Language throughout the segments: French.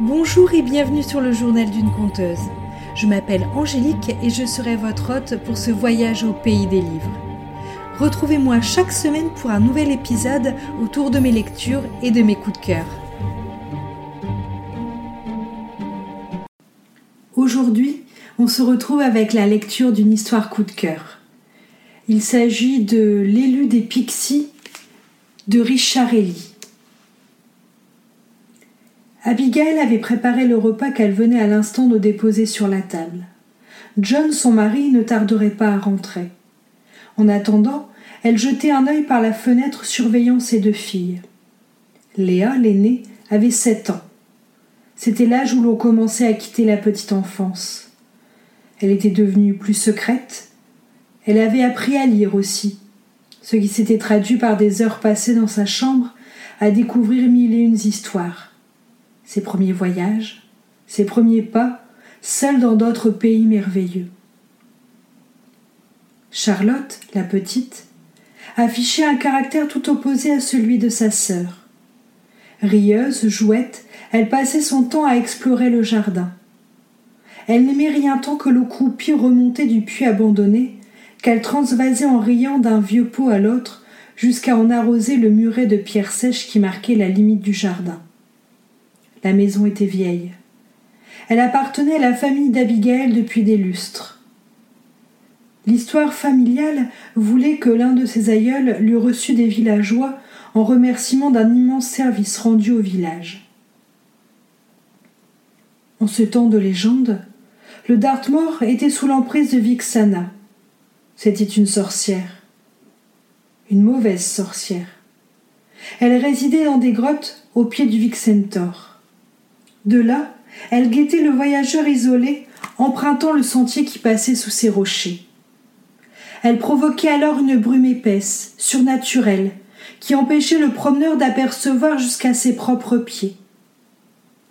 Bonjour et bienvenue sur le journal d'une conteuse. Je m'appelle Angélique et je serai votre hôte pour ce voyage au pays des livres. Retrouvez-moi chaque semaine pour un nouvel épisode autour de mes lectures et de mes coups de cœur. Aujourd'hui, on se retrouve avec la lecture d'une histoire coup de cœur. Il s'agit de L'élu des Pixies de Richard Ellie. Abigail avait préparé le repas qu'elle venait à l'instant de déposer sur la table. John, son mari, ne tarderait pas à rentrer. En attendant, elle jetait un œil par la fenêtre surveillant ses deux filles. Léa, l'aînée, avait sept ans. C'était l'âge où l'on commençait à quitter la petite enfance. Elle était devenue plus secrète. Elle avait appris à lire aussi, ce qui s'était traduit par des heures passées dans sa chambre à découvrir mille et une histoires ses premiers voyages, ses premiers pas, seule dans d'autres pays merveilleux. Charlotte, la petite, affichait un caractère tout opposé à celui de sa sœur. Rieuse, jouette, elle passait son temps à explorer le jardin. Elle n'aimait rien tant que l'eau croupie remontée du puits abandonné, qu'elle transvasait en riant d'un vieux pot à l'autre jusqu'à en arroser le muret de pierres sèches qui marquait la limite du jardin. La maison était vieille. Elle appartenait à la famille d'Abigail depuis des lustres. L'histoire familiale voulait que l'un de ses aïeuls l'eût reçu des villageois en remerciement d'un immense service rendu au village. En ce temps de légende, le Dartmoor était sous l'emprise de Vixana. C'était une sorcière. Une mauvaise sorcière. Elle résidait dans des grottes au pied du Vixentor. De là, elle guettait le voyageur isolé, empruntant le sentier qui passait sous ses rochers. Elle provoquait alors une brume épaisse, surnaturelle, qui empêchait le promeneur d'apercevoir jusqu'à ses propres pieds.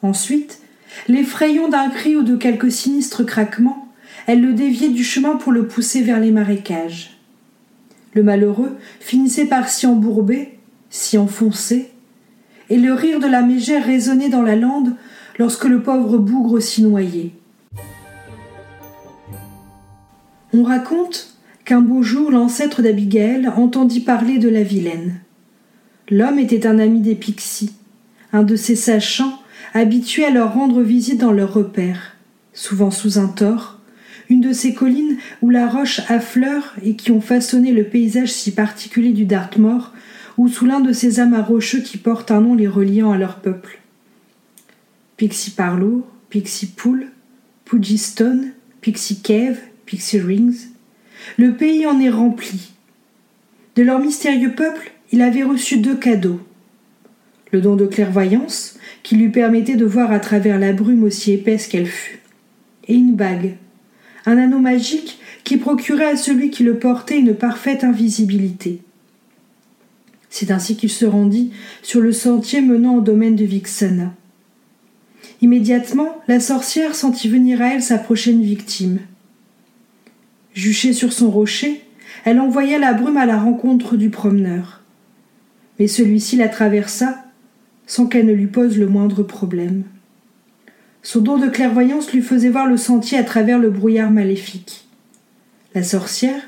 Ensuite, l'effrayant d'un cri ou de quelques sinistres craquements, elle le déviait du chemin pour le pousser vers les marécages. Le malheureux finissait par s'y embourber, s'y enfoncer, et le rire de la mégère résonnait dans la lande lorsque le pauvre bougre s'y noyait. On raconte qu'un beau jour l'ancêtre d'Abigail entendit parler de la vilaine. L'homme était un ami des Pixies, un de ces sachants habitués à leur rendre visite dans leurs repères, souvent sous un tort, une de ces collines où la roche affleure et qui ont façonné le paysage si particulier du Dartmoor, ou sous l'un de ces amas rocheux qui portent un nom les reliant à leur peuple. Pixie Parlour, Pixie Pool, Pudgy Stone, Pixie Cave, Pixie Rings. Le pays en est rempli. De leur mystérieux peuple, il avait reçu deux cadeaux. Le don de clairvoyance, qui lui permettait de voir à travers la brume aussi épaisse qu'elle fût, et une bague, un anneau magique qui procurait à celui qui le portait une parfaite invisibilité. C'est ainsi qu'il se rendit sur le sentier menant au domaine de Vixana. Immédiatement, la sorcière sentit venir à elle sa prochaine victime. Juchée sur son rocher, elle envoya la brume à la rencontre du promeneur. Mais celui-ci la traversa sans qu'elle ne lui pose le moindre problème. Son don de clairvoyance lui faisait voir le sentier à travers le brouillard maléfique. La sorcière,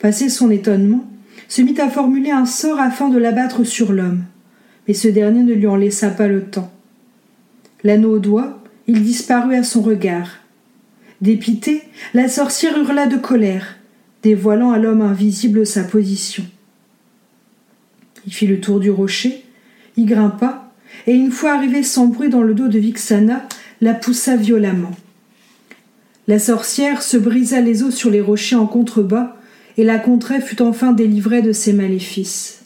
passé son étonnement, se mit à formuler un sort afin de l'abattre sur l'homme, mais ce dernier ne lui en laissa pas le temps. L'anneau au doigt, il disparut à son regard. Dépitée, la sorcière hurla de colère, dévoilant à l'homme invisible sa position. Il fit le tour du rocher, y grimpa, et une fois arrivé sans bruit dans le dos de Vixana, la poussa violemment. La sorcière se brisa les os sur les rochers en contrebas, et la contrée fut enfin délivrée de ses maléfices.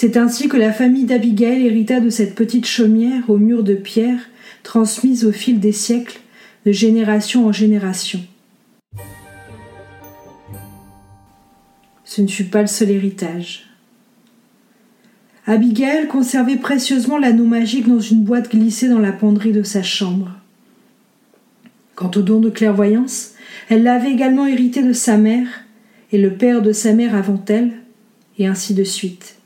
C'est ainsi que la famille d'Abigail hérita de cette petite chaumière aux murs de pierre, transmise au fil des siècles, de génération en génération. Ce ne fut pas le seul héritage. Abigail conservait précieusement l'anneau magique dans une boîte glissée dans la penderie de sa chambre. Quant au don de clairvoyance, elle l'avait également hérité de sa mère, et le père de sa mère avant elle, et ainsi de suite.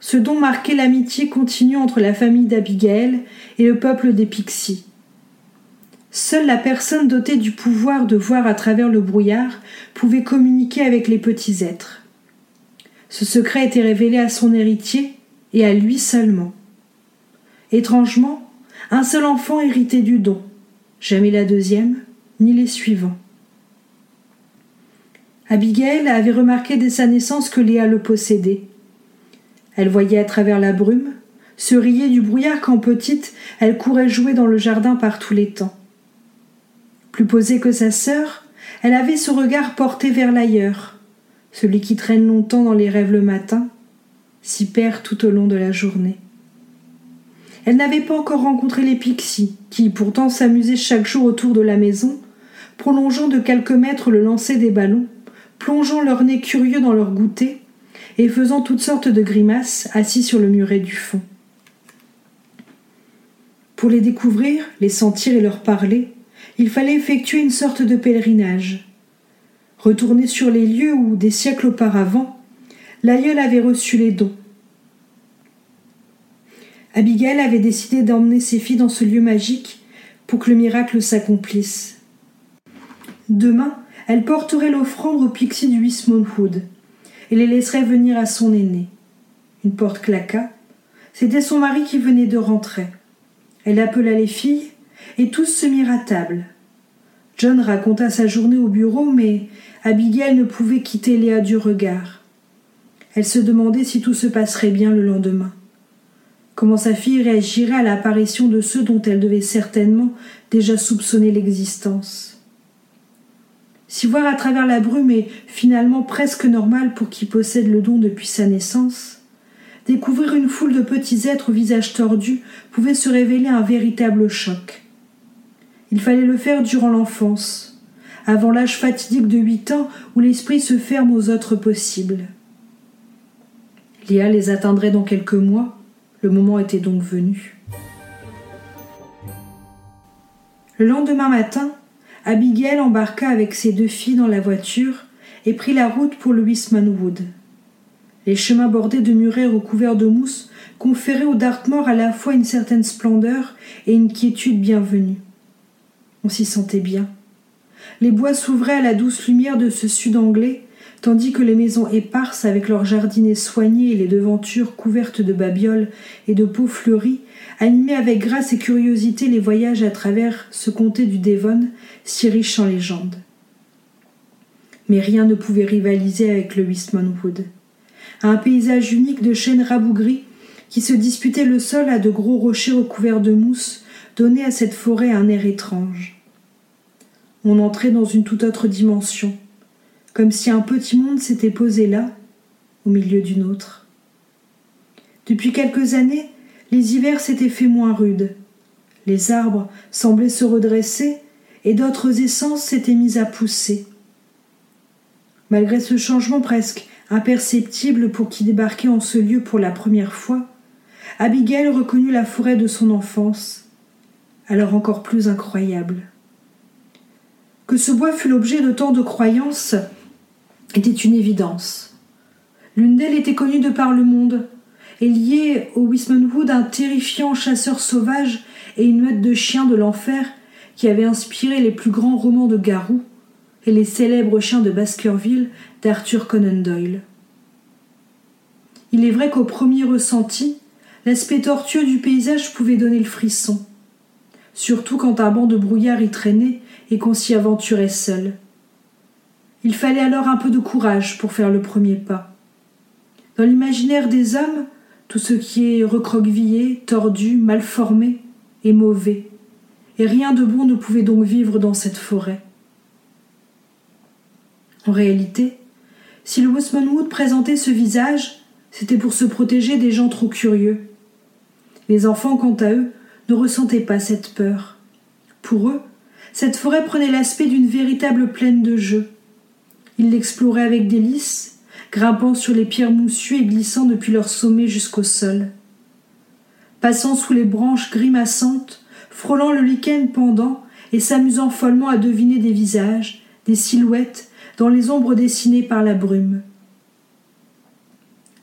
Ce don marquait l'amitié continue entre la famille d'Abigail et le peuple des Pixies. Seule la personne dotée du pouvoir de voir à travers le brouillard pouvait communiquer avec les petits êtres. Ce secret était révélé à son héritier et à lui seulement. Étrangement, un seul enfant héritait du don, jamais la deuxième, ni les suivants. Abigail avait remarqué dès sa naissance que Léa le possédait. Elle voyait à travers la brume, se riait du brouillard quand petite, elle courait jouer dans le jardin par tous les temps. Plus posée que sa sœur, elle avait ce regard porté vers l'ailleurs, celui qui traîne longtemps dans les rêves le matin, s'y perd tout au long de la journée. Elle n'avait pas encore rencontré les pixies, qui pourtant s'amusaient chaque jour autour de la maison, prolongeant de quelques mètres le lancer des ballons, plongeant leur nez curieux dans leur goûter et faisant toutes sortes de grimaces assis sur le muret du fond. Pour les découvrir, les sentir et leur parler, il fallait effectuer une sorte de pèlerinage. Retourner sur les lieux où, des siècles auparavant, l'aïeul avait reçu les dons. Abigail avait décidé d'emmener ses filles dans ce lieu magique pour que le miracle s'accomplisse. Demain, elle porterait l'offrande au pixie du Wismonwood et les laisserait venir à son aîné. Une porte claqua. C'était son mari qui venait de rentrer. Elle appela les filles et tous se mirent à table. John raconta sa journée au bureau, mais Abigail ne pouvait quitter Léa du regard. Elle se demandait si tout se passerait bien le lendemain. Comment sa fille réagirait à l'apparition de ceux dont elle devait certainement déjà soupçonner l'existence. Si voir à travers la brume est finalement presque normal pour qui possède le don depuis sa naissance, découvrir une foule de petits êtres au visage tordu pouvait se révéler un véritable choc. Il fallait le faire durant l'enfance, avant l'âge fatidique de huit ans où l'esprit se ferme aux autres possibles. Léa les atteindrait dans quelques mois, le moment était donc venu. Le lendemain matin, Abigail embarqua avec ses deux filles dans la voiture et prit la route pour le Wood. Les chemins bordés de murets recouverts de mousse conféraient au Dartmoor à la fois une certaine splendeur et une quiétude bienvenue. On s'y sentait bien. Les bois s'ouvraient à la douce lumière de ce sud anglais, tandis que les maisons éparses, avec leurs jardinets soignés et les devantures couvertes de babioles et de peaux fleuries, animaient avec grâce et curiosité les voyages à travers ce comté du Devon, si riche en légendes. Mais rien ne pouvait rivaliser avec le Wood. Un paysage unique de chênes rabougris qui se disputaient le sol à de gros rochers recouverts de mousse donnait à cette forêt un air étrange. On entrait dans une toute autre dimension, comme si un petit monde s'était posé là, au milieu d'une autre. Depuis quelques années, les hivers s'étaient faits moins rudes. Les arbres semblaient se redresser et d'autres essences s'étaient mises à pousser. Malgré ce changement presque imperceptible pour qui débarquait en ce lieu pour la première fois, Abigail reconnut la forêt de son enfance, alors encore plus incroyable. Que ce bois fût l'objet de tant de croyances était une évidence. L'une d'elles était connue de par le monde, et liée au Wismonwood un terrifiant chasseur sauvage et une meute de chiens de l'enfer qui avait inspiré les plus grands romans de Garou et les célèbres chiens de Baskerville d'Arthur Conan Doyle. Il est vrai qu'au premier ressenti, l'aspect tortueux du paysage pouvait donner le frisson, surtout quand un banc de brouillard y traînait et qu'on s'y aventurait seul. Il fallait alors un peu de courage pour faire le premier pas. Dans l'imaginaire des hommes, tout ce qui est recroquevillé, tordu, mal formé est mauvais, et rien de bon ne pouvait donc vivre dans cette forêt. En réalité, si le Wood présentait ce visage, c'était pour se protéger des gens trop curieux. Les enfants, quant à eux, ne ressentaient pas cette peur. Pour eux, cette forêt prenait l'aspect d'une véritable plaine de jeu. Ils l'exploraient avec délice, grimpant sur les pierres moussues et glissant depuis leur sommet jusqu'au sol. Passant sous les branches grimaçantes, frôlant le lichen pendant et s'amusant follement à deviner des visages, des silhouettes, dans les ombres dessinées par la brume.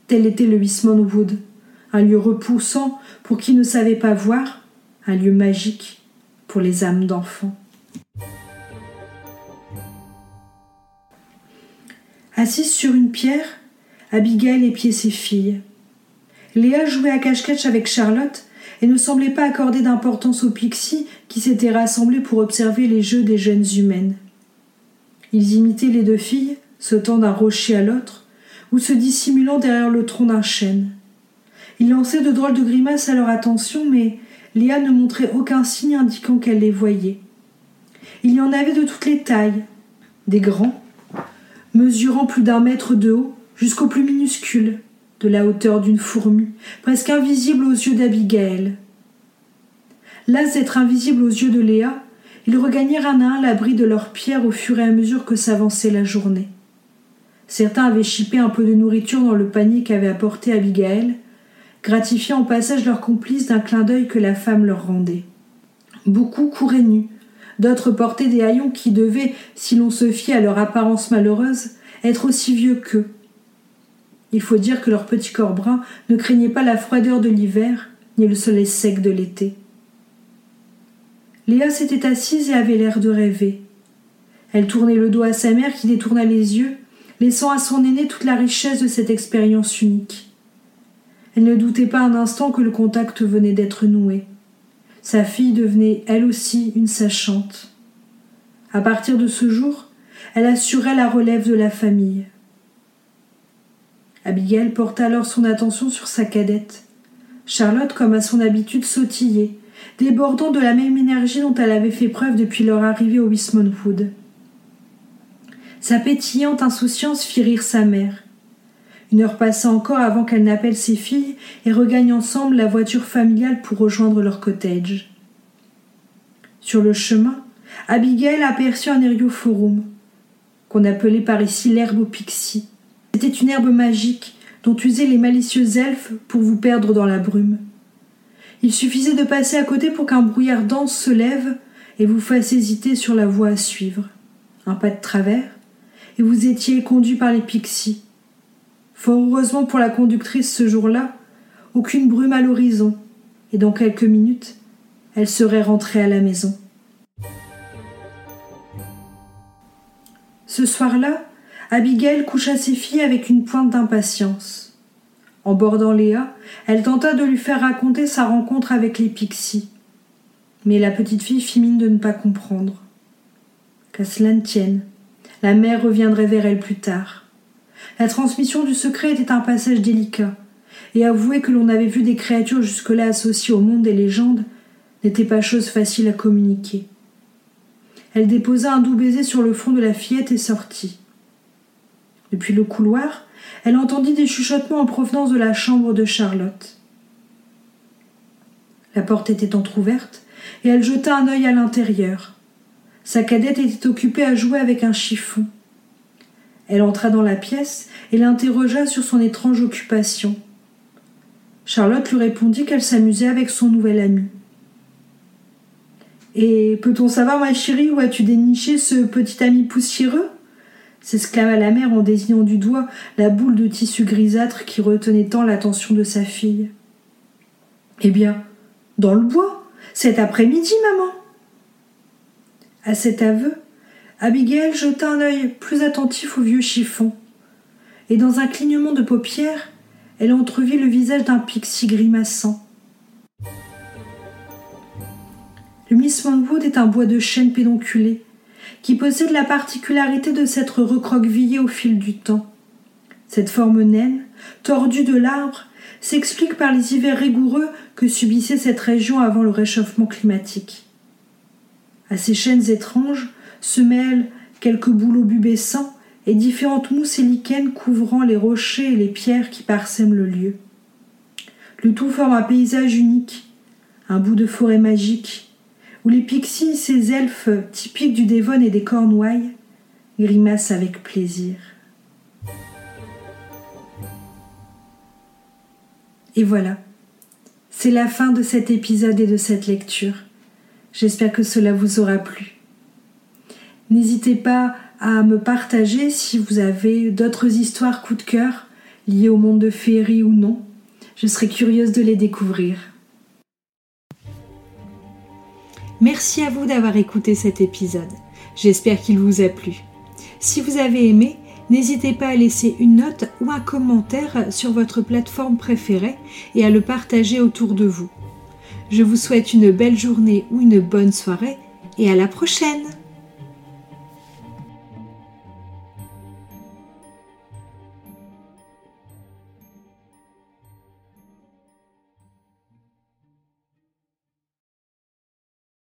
Tel était le Wood, un lieu repoussant pour qui ne savait pas voir, un lieu magique pour les âmes d'enfants. Assise sur une pierre, Abigail épiait ses filles. Léa jouait à cache-cache avec Charlotte et ne semblait pas accorder d'importance aux pixies qui s'étaient rassemblés pour observer les jeux des jeunes humaines. Ils imitaient les deux filles, sautant d'un rocher à l'autre, ou se dissimulant derrière le tronc d'un chêne. Ils lançaient de drôles de grimaces à leur attention, mais Léa ne montrait aucun signe indiquant qu'elle les voyait. Il y en avait de toutes les tailles, des grands, mesurant plus d'un mètre de haut, jusqu'aux plus minuscules, de la hauteur d'une fourmi, presque invisible aux yeux d'Abigail. Las d'être invisible aux yeux de Léa, ils regagnèrent un à un l'abri de leurs pierres au fur et à mesure que s'avançait la journée. Certains avaient chipé un peu de nourriture dans le panier qu'avait apporté Abigail, gratifiant au passage leur complice d'un clin d'œil que la femme leur rendait. Beaucoup couraient nus, d'autres portaient des haillons qui devaient, si l'on se fiait à leur apparence malheureuse, être aussi vieux qu'eux. Il faut dire que leur petit corps brun ne craignait pas la froideur de l'hiver, ni le soleil sec de l'été. Léa s'était assise et avait l'air de rêver. Elle tournait le dos à sa mère qui détourna les yeux, laissant à son aîné toute la richesse de cette expérience unique. Elle ne doutait pas un instant que le contact venait d'être noué. Sa fille devenait elle aussi une sachante. À partir de ce jour, elle assurait la relève de la famille. Abigail porta alors son attention sur sa cadette. Charlotte, comme à son habitude, sautillait, débordant de la même énergie dont elle avait fait preuve depuis leur arrivée au Wismont Wood. Sa pétillante insouciance fit rire sa mère. Une heure passa encore avant qu'elle n'appelle ses filles et regagne ensemble la voiture familiale pour rejoindre leur cottage. Sur le chemin, Abigail aperçut un Eriophorum, qu'on appelait par ici l'herbe au pixie. C'était une herbe magique dont usaient les malicieux elfes pour vous perdre dans la brume. Il suffisait de passer à côté pour qu'un brouillard dense se lève et vous fasse hésiter sur la voie à suivre. Un pas de travers, et vous étiez conduit par les pixies. Fort heureusement pour la conductrice ce jour-là, aucune brume à l'horizon, et dans quelques minutes, elle serait rentrée à la maison. Ce soir-là, Abigail coucha ses filles avec une pointe d'impatience. En bordant Léa, elle tenta de lui faire raconter sa rencontre avec les pixies. Mais la petite fille fit mine de ne pas comprendre. Qu'à cela ne tienne, la mère reviendrait vers elle plus tard. La transmission du secret était un passage délicat, et avouer que l'on avait vu des créatures jusque-là associées au monde des légendes n'était pas chose facile à communiquer. Elle déposa un doux baiser sur le front de la fillette et sortit. Depuis le couloir, elle entendit des chuchotements en provenance de la chambre de Charlotte. La porte était entr'ouverte, et elle jeta un œil à l'intérieur. Sa cadette était occupée à jouer avec un chiffon. Elle entra dans la pièce et l'interrogea sur son étrange occupation. Charlotte lui répondit qu'elle s'amusait avec son nouvel ami. Et peut-on savoir, ma chérie, où as-tu déniché ce petit ami poussiéreux? s'exclama la mère en désignant du doigt la boule de tissu grisâtre qui retenait tant l'attention de sa fille. Eh bien, dans le bois, cet après-midi, maman. À cet aveu, Abigail jeta un œil plus attentif au vieux chiffon, et dans un clignement de paupières, elle entrevit le visage d'un pixie grimaçant. Le Miss Wood est un bois de chêne pédonculé, qui possède la particularité de s'être recroquevillé au fil du temps. Cette forme naine, tordue de l'arbre, s'explique par les hivers rigoureux que subissait cette région avant le réchauffement climatique. À ces chaînes étranges se mêlent quelques bouleaux bubescents et différentes mousses et lichens couvrant les rochers et les pierres qui parsèment le lieu. Le tout forme un paysage unique, un bout de forêt magique, où les pixies, ces elfes typiques du Devon et des Cornouailles, grimacent avec plaisir. Et voilà, c'est la fin de cet épisode et de cette lecture. J'espère que cela vous aura plu. N'hésitez pas à me partager si vous avez d'autres histoires coup de cœur liées au monde de féerie ou non. Je serais curieuse de les découvrir. Merci à vous d'avoir écouté cet épisode. J'espère qu'il vous a plu. Si vous avez aimé, n'hésitez pas à laisser une note ou un commentaire sur votre plateforme préférée et à le partager autour de vous. Je vous souhaite une belle journée ou une bonne soirée et à la prochaine